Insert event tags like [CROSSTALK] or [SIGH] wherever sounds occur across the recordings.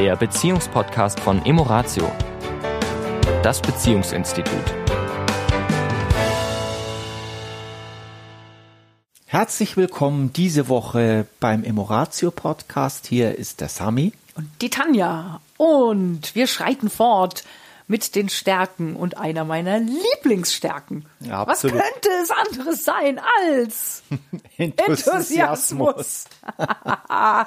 der Beziehungspodcast von Emoratio, das Beziehungsinstitut. Herzlich willkommen diese Woche beim Emoratio Podcast. Hier ist der Sami. Und die Tanja. Und wir schreiten fort mit den Stärken und einer meiner Lieblingsstärken. Ja, Was könnte es anderes sein als [LAUGHS] Enthusiasmus? [LAUGHS] ah,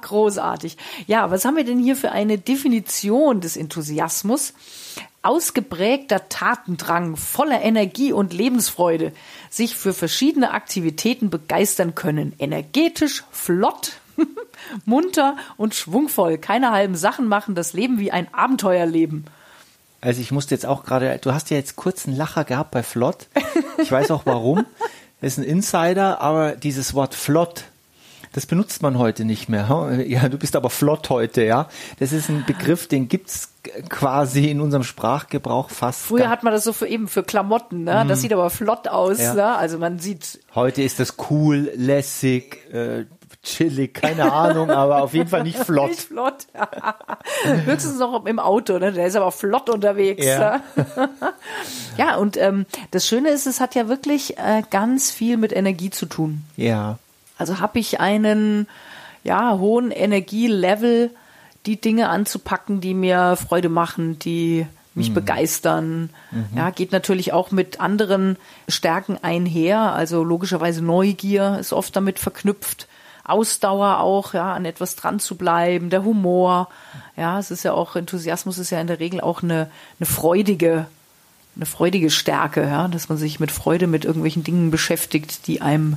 großartig. Ja, was haben wir denn hier für eine Definition des Enthusiasmus? Ausgeprägter Tatendrang, voller Energie und Lebensfreude, sich für verschiedene Aktivitäten begeistern können, energetisch, flott, munter und schwungvoll, keine halben Sachen machen, das Leben wie ein Abenteuer leben. Also ich musste jetzt auch gerade, du hast ja jetzt kurz einen Lacher gehabt bei Flott. Ich weiß auch warum. [LAUGHS] Ist ein Insider, aber dieses Wort Flott, das benutzt man heute nicht mehr. Ja, du bist aber flott heute, ja. Das ist ein Begriff, den gibt's quasi in unserem Sprachgebrauch fast. Früher hat man das so für eben für Klamotten, ne? Das sieht aber flott aus, Ja. ne? Also man sieht Heute ist das cool, lässig, äh, chillig, keine Ahnung, [LAUGHS] aber auf jeden Fall nicht flott. nicht flott. [LAUGHS] Höchstens noch im Auto, ne? Der ist aber flott unterwegs. Ja. Ne? ja, und ähm, das Schöne ist, es hat ja wirklich äh, ganz viel mit Energie zu tun. Ja. Also habe ich einen ja, hohen Energielevel, die Dinge anzupacken, die mir Freude machen, die mich begeistern. Ja, geht natürlich auch mit anderen Stärken einher. Also logischerweise Neugier ist oft damit verknüpft. Ausdauer auch, ja, an etwas dran zu bleiben, der Humor. Ja, es ist ja auch, Enthusiasmus ist ja in der Regel auch eine, eine freudige, eine freudige Stärke, ja, dass man sich mit Freude mit irgendwelchen Dingen beschäftigt, die einem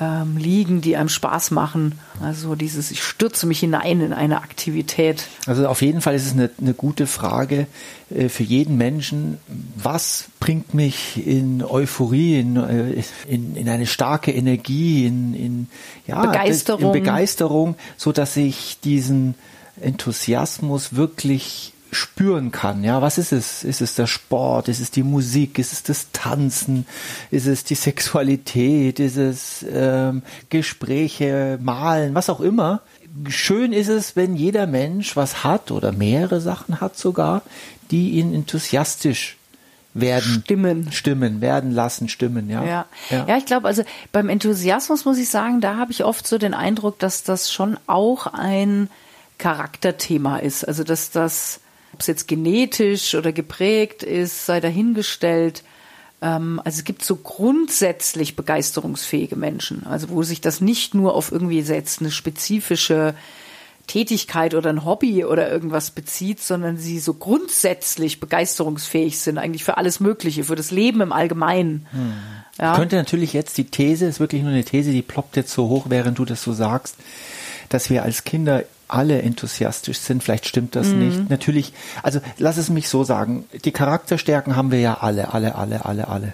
ähm, liegen, die einem Spaß machen. Also dieses, ich stürze mich hinein in eine Aktivität. Also auf jeden Fall ist es eine, eine gute Frage äh, für jeden Menschen. Was bringt mich in Euphorie, in, äh, in, in eine starke Energie, in, in, ja, Begeisterung. in Begeisterung, so dass ich diesen Enthusiasmus wirklich spüren kann. Ja, was ist es? Ist es der Sport? Ist es die Musik? Ist es das Tanzen? Ist es die Sexualität? Ist es ähm, Gespräche, Malen, was auch immer? Schön ist es, wenn jeder Mensch was hat oder mehrere Sachen hat sogar, die ihn enthusiastisch werden. Stimmen. Stimmen, werden lassen, stimmen, ja. Ja, ja. ich glaube, also beim Enthusiasmus muss ich sagen, da habe ich oft so den Eindruck, dass das schon auch ein Charakterthema ist. Also dass das, ob es jetzt genetisch oder geprägt ist, sei dahingestellt. Ähm, also es gibt so grundsätzlich begeisterungsfähige Menschen, also wo sich das nicht nur auf irgendwie setzt, eine spezifische Tätigkeit oder ein Hobby oder irgendwas bezieht, sondern sie so grundsätzlich begeisterungsfähig sind, eigentlich für alles Mögliche, für das Leben im Allgemeinen. Ja. Könnte natürlich jetzt die These, ist wirklich nur eine These, die ploppt jetzt so hoch, während du das so sagst, dass wir als Kinder alle enthusiastisch sind. Vielleicht stimmt das Mhm. nicht. Natürlich, also lass es mich so sagen, die Charakterstärken haben wir ja alle, alle, alle, alle, alle.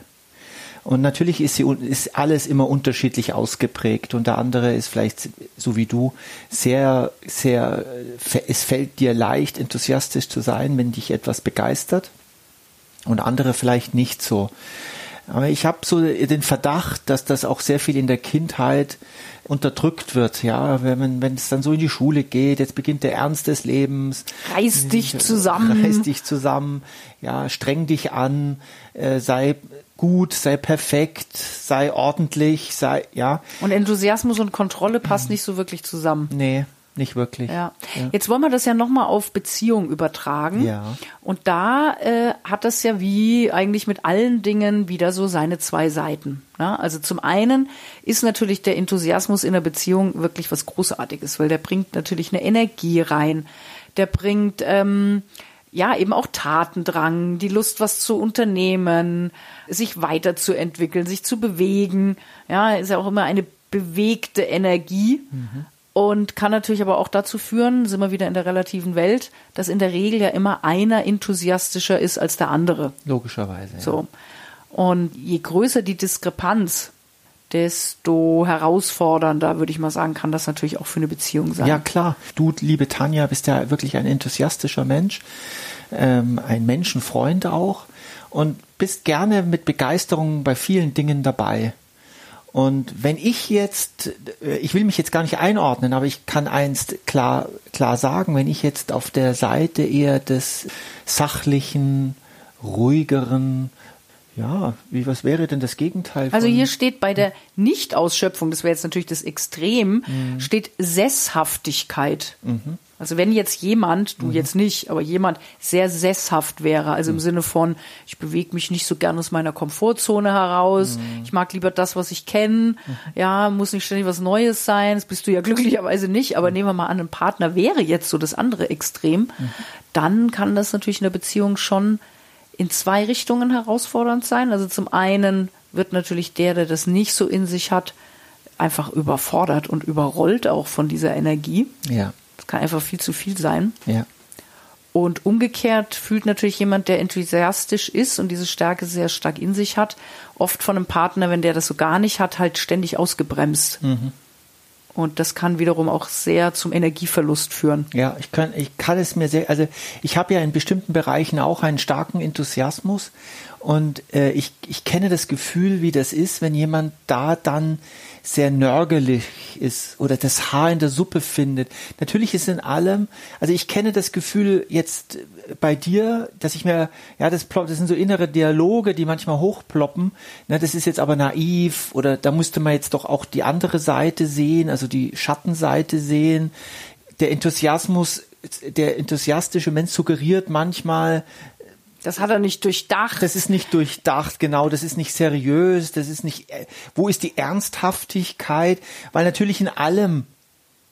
Und natürlich ist, sie, ist alles immer unterschiedlich ausgeprägt und der andere ist vielleicht, so wie du, sehr, sehr, äh, es fällt dir leicht, enthusiastisch zu sein, wenn dich etwas begeistert und andere vielleicht nicht so. Aber ich habe so den Verdacht, dass das auch sehr viel in der Kindheit unterdrückt wird, ja, wenn man, wenn es dann so in die Schule geht, jetzt beginnt der Ernst des Lebens. Reiß dich zusammen. Reiß dich zusammen, ja, streng dich an, äh, sei gut, sei perfekt, sei ordentlich, sei, ja, Und Enthusiasmus und Kontrolle passt nicht so wirklich zusammen. nee, nicht wirklich. Ja. Jetzt wollen wir das ja nochmal auf Beziehung übertragen. Ja. Und da äh, hat das ja wie eigentlich mit allen Dingen wieder so seine zwei Seiten. Ne? Also zum einen ist natürlich der Enthusiasmus in der Beziehung wirklich was Großartiges, weil der bringt natürlich eine Energie rein. Der bringt ähm, ja eben auch Tatendrang, die Lust, was zu unternehmen, sich weiterzuentwickeln, sich zu bewegen. Ja, ist ja auch immer eine bewegte Energie. Und kann natürlich aber auch dazu führen, sind wir wieder in der relativen Welt, dass in der Regel ja immer einer enthusiastischer ist als der andere. Logischerweise. Ja. So. Und je größer die Diskrepanz, desto herausfordernder, würde ich mal sagen, kann das natürlich auch für eine Beziehung sein. Ja, klar. Du, liebe Tanja, bist ja wirklich ein enthusiastischer Mensch, ähm, ein Menschenfreund auch und bist gerne mit Begeisterung bei vielen Dingen dabei. Und wenn ich jetzt, äh, ich will mich jetzt gar nicht einordnen, aber ich kann eins klar, klar sagen, wenn ich jetzt auf der Seite eher des sachlichen, ruhigeren, ja, wie, was wäre denn das Gegenteil? Also hier steht bei der Nichtausschöpfung, das wäre jetzt natürlich das Extrem, mhm. steht Sesshaftigkeit. Mhm. Also wenn jetzt jemand, du mhm. jetzt nicht, aber jemand sehr sesshaft wäre, also im mhm. Sinne von, ich bewege mich nicht so gern aus meiner Komfortzone heraus, mhm. ich mag lieber das, was ich kenne, mhm. ja, muss nicht ständig was Neues sein, das bist du ja [LAUGHS] glücklicherweise nicht, aber nehmen wir mal an, ein Partner wäre jetzt so das andere Extrem, dann kann das natürlich in der Beziehung schon in zwei Richtungen herausfordernd sein. Also zum einen wird natürlich der, der das nicht so in sich hat, einfach überfordert und überrollt auch von dieser Energie. Ja. Das kann einfach viel zu viel sein. Ja. Und umgekehrt fühlt natürlich jemand, der enthusiastisch ist und diese Stärke sehr stark in sich hat, oft von einem Partner, wenn der das so gar nicht hat, halt ständig ausgebremst. Mhm. Und das kann wiederum auch sehr zum Energieverlust führen. Ja, ich kann, ich kann es mir sehr, also ich habe ja in bestimmten Bereichen auch einen starken Enthusiasmus und äh, ich, ich kenne das Gefühl, wie das ist, wenn jemand da dann sehr nörgelig ist oder das Haar in der Suppe findet. Natürlich ist in allem, also ich kenne das Gefühl jetzt bei dir, dass ich mir, ja, das, das sind so innere Dialoge, die manchmal hochploppen. Na, das ist jetzt aber naiv oder da musste man jetzt doch auch die andere Seite sehen, also die Schattenseite sehen. Der Enthusiasmus, der enthusiastische Mensch suggeriert manchmal, das hat er nicht durchdacht. Das ist nicht durchdacht, genau. Das ist nicht seriös. Das ist nicht, äh, wo ist die Ernsthaftigkeit? Weil natürlich in allem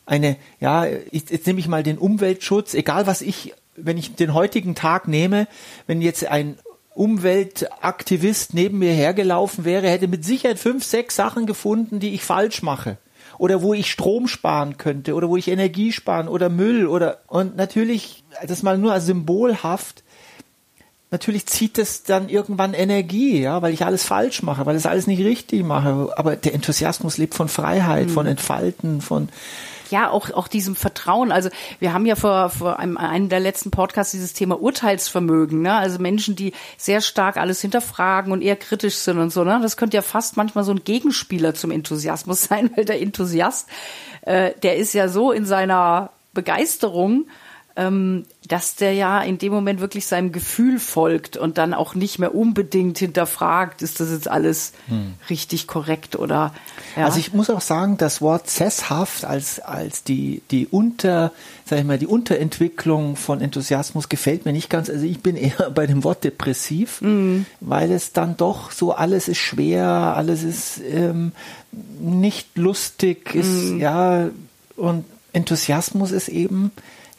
eine, ja, jetzt, jetzt nehme ich mal den Umweltschutz, egal was ich, wenn ich den heutigen Tag nehme, wenn jetzt ein Umweltaktivist neben mir hergelaufen wäre, hätte mit Sicherheit fünf, sechs Sachen gefunden, die ich falsch mache. Oder wo ich Strom sparen könnte, oder wo ich Energie sparen, oder Müll, oder, und natürlich, das mal nur symbolhaft, natürlich zieht es dann irgendwann Energie, ja, weil ich alles falsch mache, weil ich alles nicht richtig mache. Aber der Enthusiasmus lebt von Freiheit, mhm. von Entfalten, von ja, auch, auch diesem Vertrauen. Also wir haben ja vor, vor einem, einem der letzten Podcasts dieses Thema Urteilsvermögen, ne? Also Menschen, die sehr stark alles hinterfragen und eher kritisch sind und so, ne? Das könnte ja fast manchmal so ein Gegenspieler zum Enthusiasmus [LAUGHS] sein, weil der Enthusiast, äh, der ist ja so in seiner Begeisterung, dass der ja in dem Moment wirklich seinem Gefühl folgt und dann auch nicht mehr unbedingt hinterfragt, ist das jetzt alles hm. richtig korrekt oder ja. Also ich muss auch sagen, das Wort sesshaft als als die die unter sag ich mal die Unterentwicklung von Enthusiasmus gefällt mir nicht ganz. Also ich bin [LAUGHS] eher bei dem Wort depressiv, mhm. weil es dann doch so alles ist schwer, alles ist ähm, nicht lustig, ist mhm. ja und Enthusiasmus ist eben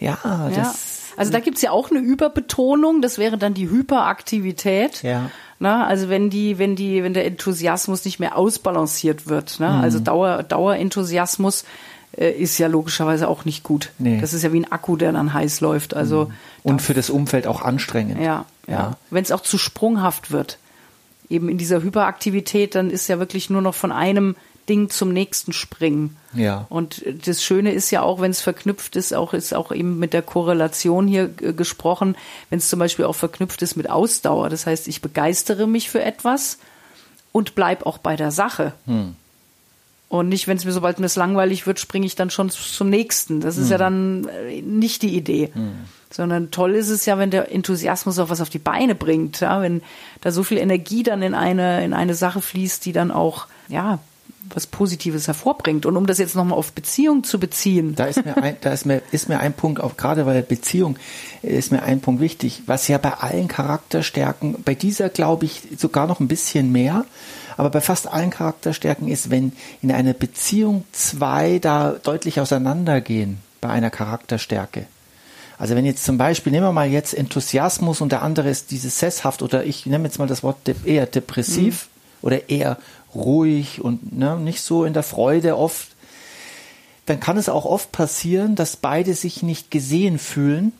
ja, das. Ja. Also da gibt's ja auch eine Überbetonung, das wäre dann die Hyperaktivität. Ja. Na, also wenn die, wenn die, wenn der Enthusiasmus nicht mehr ausbalanciert wird, ne? Mhm. also Dauer, Dauerenthusiasmus äh, ist ja logischerweise auch nicht gut. Nee. Das ist ja wie ein Akku, der dann heiß läuft. Also mhm. und für das Umfeld auch anstrengend. Ja, ja. ja. Wenn es auch zu sprunghaft wird, eben in dieser Hyperaktivität, dann ist ja wirklich nur noch von einem Ding zum nächsten springen. Ja. Und das Schöne ist ja auch, wenn es verknüpft ist, auch ist auch eben mit der Korrelation hier äh, gesprochen, wenn es zum Beispiel auch verknüpft ist mit Ausdauer. Das heißt, ich begeistere mich für etwas und bleib auch bei der Sache. Hm. Und nicht, wenn es mir sobald mir es langweilig wird, springe ich dann schon zum nächsten. Das ist hm. ja dann äh, nicht die Idee. Hm. Sondern toll ist es ja, wenn der Enthusiasmus auch was auf die Beine bringt, ja? wenn da so viel Energie dann in eine, in eine Sache fließt, die dann auch, ja, was Positives hervorbringt. Und um das jetzt nochmal auf Beziehung zu beziehen. Da ist mir ein, da ist mir, ist mir ein Punkt, auch gerade bei der Beziehung, ist mir ein Punkt wichtig, was ja bei allen Charakterstärken, bei dieser glaube ich sogar noch ein bisschen mehr, aber bei fast allen Charakterstärken ist, wenn in einer Beziehung zwei da deutlich auseinandergehen bei einer Charakterstärke. Also wenn jetzt zum Beispiel, nehmen wir mal jetzt Enthusiasmus und der andere ist dieses sesshaft oder ich nehme jetzt mal das Wort eher depressiv mhm. Oder eher ruhig und ne, nicht so in der Freude oft, dann kann es auch oft passieren, dass beide sich nicht gesehen fühlen.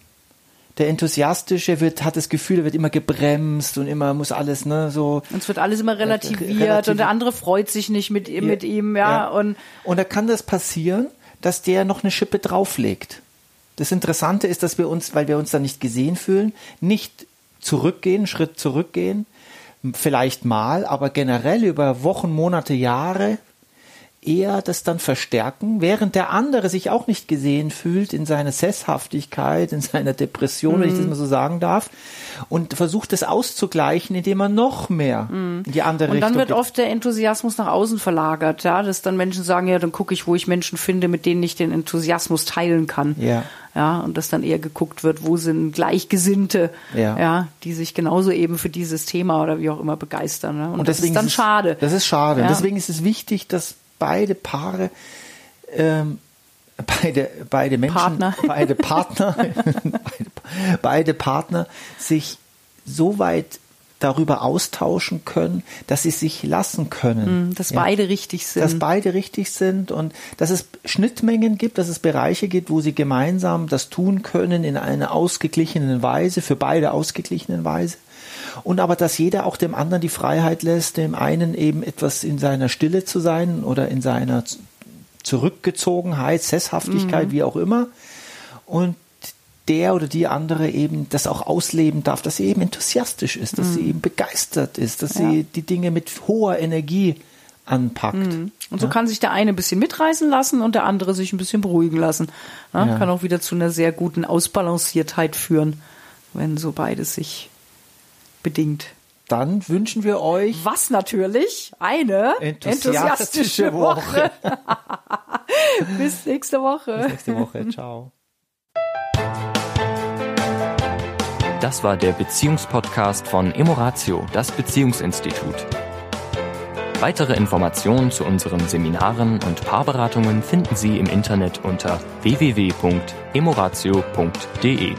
Der Enthusiastische wird, hat das Gefühl, er wird immer gebremst und immer muss alles, ne, so. Und es wird alles immer relativiert relativ und der andere freut sich nicht mit, ja, mit ihm, ja, ja. Und, und da kann das passieren, dass der noch eine Schippe drauflegt. Das Interessante ist, dass wir uns, weil wir uns da nicht gesehen fühlen, nicht zurückgehen, Schritt zurückgehen, vielleicht mal, aber generell über Wochen, Monate, Jahre eher das dann verstärken, während der andere sich auch nicht gesehen fühlt in seiner Sesshaftigkeit, in seiner Depression, mhm. wenn ich das mhm. mal so sagen darf, und versucht das auszugleichen, indem er noch mehr mhm. in die andere und Richtung. Und dann wird geht. oft der Enthusiasmus nach außen verlagert, ja, dass dann Menschen sagen, ja, dann gucke ich, wo ich Menschen finde, mit denen ich den Enthusiasmus teilen kann. Ja. Ja, und dass dann eher geguckt wird, wo sind Gleichgesinnte, ja, ja die sich genauso eben für dieses Thema oder wie auch immer begeistern. Ne? Und, und das ist dann schade. Das ist schade. Ja. Deswegen ist es wichtig, dass beide Paare, ähm, beide, beide Menschen, Partner. [LAUGHS] beide Partner, beide, [LAUGHS] beide Partner sich so weit darüber austauschen können, dass sie sich lassen können. Mm, dass ja. beide richtig sind. Dass beide richtig sind und dass es Schnittmengen gibt, dass es Bereiche gibt, wo sie gemeinsam das tun können in einer ausgeglichenen Weise, für beide ausgeglichenen Weise und aber, dass jeder auch dem anderen die Freiheit lässt, dem einen eben etwas in seiner Stille zu sein oder in seiner Zurückgezogenheit, Sesshaftigkeit, mhm. wie auch immer. Und der oder die andere eben das auch ausleben darf, dass sie eben enthusiastisch ist, dass mhm. sie eben begeistert ist, dass ja. sie die Dinge mit hoher Energie anpackt. Mhm. Und so ja. kann sich der eine ein bisschen mitreißen lassen und der andere sich ein bisschen beruhigen lassen. Ja, kann auch wieder zu einer sehr guten Ausbalanciertheit führen, wenn so beides sich bedingt. Dann wünschen wir euch. Was natürlich? Eine enthusiastische, enthusiastische Woche. [LAUGHS] Bis nächste Woche. Bis nächste Woche. Ciao. Das war der Beziehungspodcast von Emoratio, das Beziehungsinstitut. Weitere Informationen zu unseren Seminaren und Paarberatungen finden Sie im Internet unter www.emoratio.de.